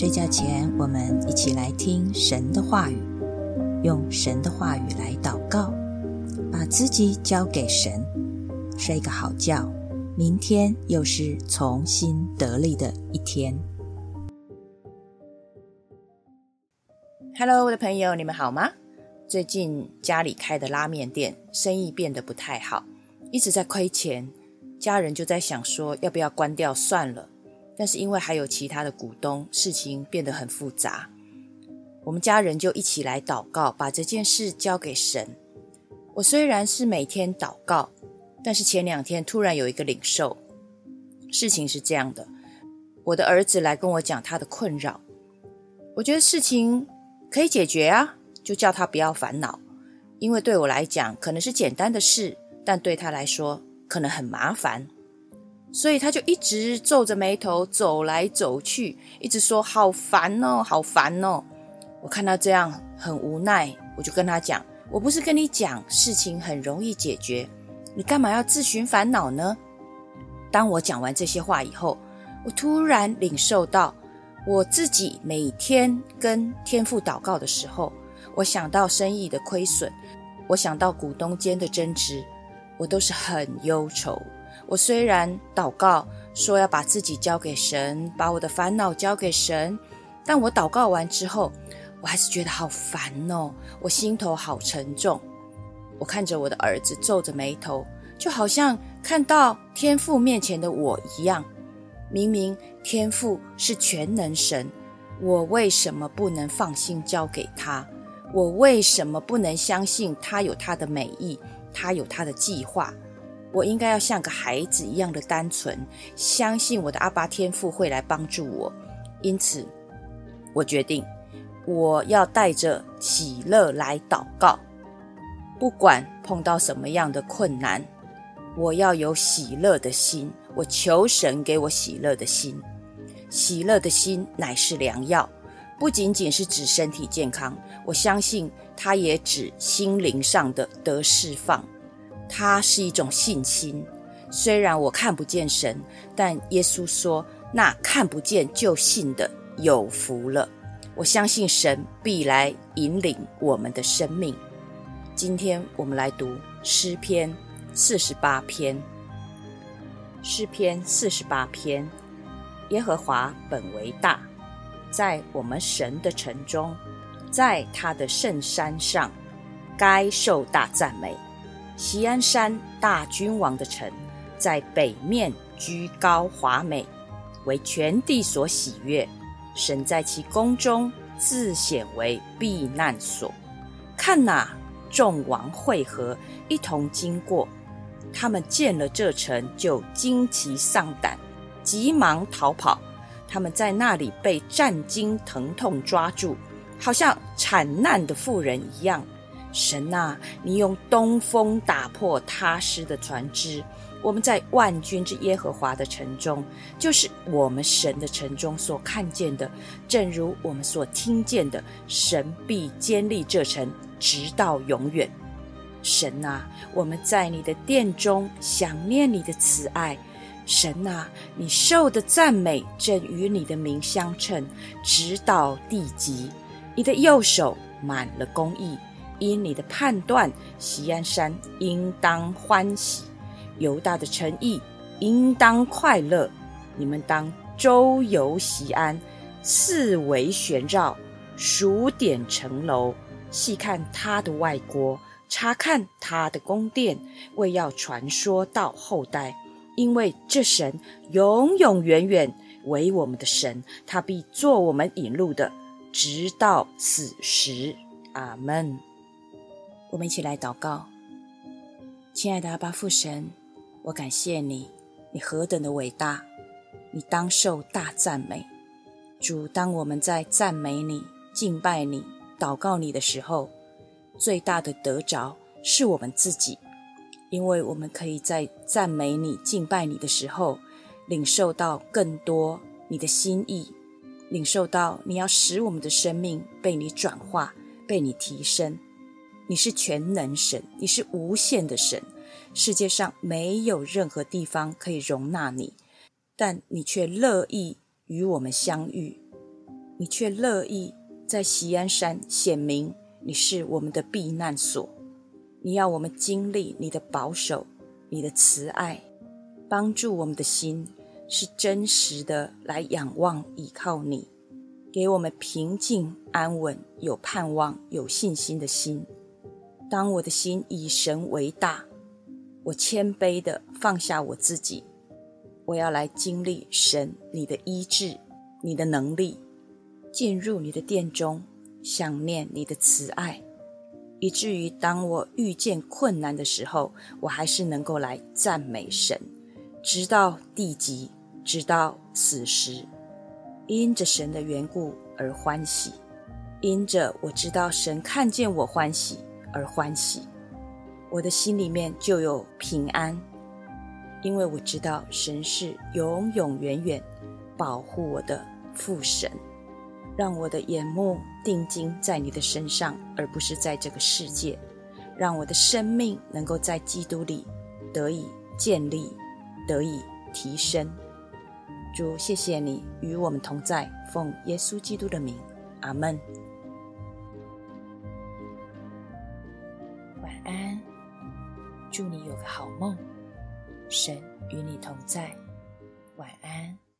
睡觉前，我们一起来听神的话语，用神的话语来祷告，把自己交给神，睡个好觉。明天又是重新得力的一天。Hello，我的朋友，你们好吗？最近家里开的拉面店生意变得不太好，一直在亏钱，家人就在想说要不要关掉算了。但是因为还有其他的股东，事情变得很复杂。我们家人就一起来祷告，把这件事交给神。我虽然是每天祷告，但是前两天突然有一个领受。事情是这样的，我的儿子来跟我讲他的困扰，我觉得事情可以解决啊，就叫他不要烦恼。因为对我来讲可能是简单的事，但对他来说可能很麻烦。所以他就一直皱着眉头走来走去，一直说好烦哦，好烦哦。我看到这样很无奈，我就跟他讲：“我不是跟你讲事情很容易解决，你干嘛要自寻烦恼呢？”当我讲完这些话以后，我突然领受到，我自己每天跟天父祷告的时候，我想到生意的亏损，我想到股东间的争执，我都是很忧愁。我虽然祷告说要把自己交给神，把我的烦恼交给神，但我祷告完之后，我还是觉得好烦哦，我心头好沉重。我看着我的儿子皱着眉头，就好像看到天父面前的我一样。明明天父是全能神，我为什么不能放心交给他？我为什么不能相信他有他的美意，他有他的计划？我应该要像个孩子一样的单纯，相信我的阿爸天父会来帮助我。因此，我决定我要带着喜乐来祷告，不管碰到什么样的困难，我要有喜乐的心。我求神给我喜乐的心，喜乐的心乃是良药，不仅仅是指身体健康，我相信它也指心灵上的得释放。它是一种信心，虽然我看不见神，但耶稣说：“那看不见就信的有福了。”我相信神必来引领我们的生命。今天我们来读诗篇四十八篇。诗篇四十八篇：耶和华本为大，在我们神的城中，在他的圣山上，该受大赞美。锡安山大君王的城，在北面居高华美，为全地所喜悦。神在其宫中自显为避难所。看哪，众王会合，一同经过。他们见了这城，就惊奇丧胆，急忙逃跑。他们在那里被战惊疼痛抓住，好像惨难的妇人一样。神啊，你用东风打破他失的船只。我们在万军之耶和华的城中，就是我们神的城中所看见的，正如我们所听见的，神必坚立这城，直到永远。神啊，我们在你的殿中想念你的慈爱。神啊，你受的赞美正与你的名相称，直到地极。你的右手满了公义。因你的判断，西安山应当欢喜，犹大的诚意应当快乐。你们当周游西安，四围旋绕，数点城楼，细看他的外国，查看他的宫殿，为要传说到后代。因为这神永永远远为我们的神，他必做我们引路的，直到此时。阿门。我们一起来祷告，亲爱的阿巴父神，我感谢你，你何等的伟大，你当受大赞美。主，当我们在赞美你、敬拜你、祷告你的时候，最大的得着是我们自己，因为我们可以在赞美你、敬拜你的时候，领受到更多你的心意，领受到你要使我们的生命被你转化、被你提升。你是全能神，你是无限的神，世界上没有任何地方可以容纳你，但你却乐意与我们相遇。你却乐意在西安山显明你是我们的避难所。你要我们经历你的保守，你的慈爱，帮助我们的心是真实的来仰望依靠你，给我们平静安稳、有盼望、有信心的心。当我的心以神为大，我谦卑的放下我自己，我要来经历神你的医治、你的能力，进入你的殿中，想念你的慈爱。以至于当我遇见困难的时候，我还是能够来赞美神，直到地极，直到死时，因着神的缘故而欢喜，因着我知道神看见我欢喜而欢喜，我的心里面就有平安，因为我知道神是永永远远保护我的父神。让我的眼目定睛在你的身上，而不是在这个世界。让我的生命能够在基督里得以建立，得以提升。主，谢谢你与我们同在，奉耶稣基督的名，阿门。祝你有个好梦，神与你同在，晚安。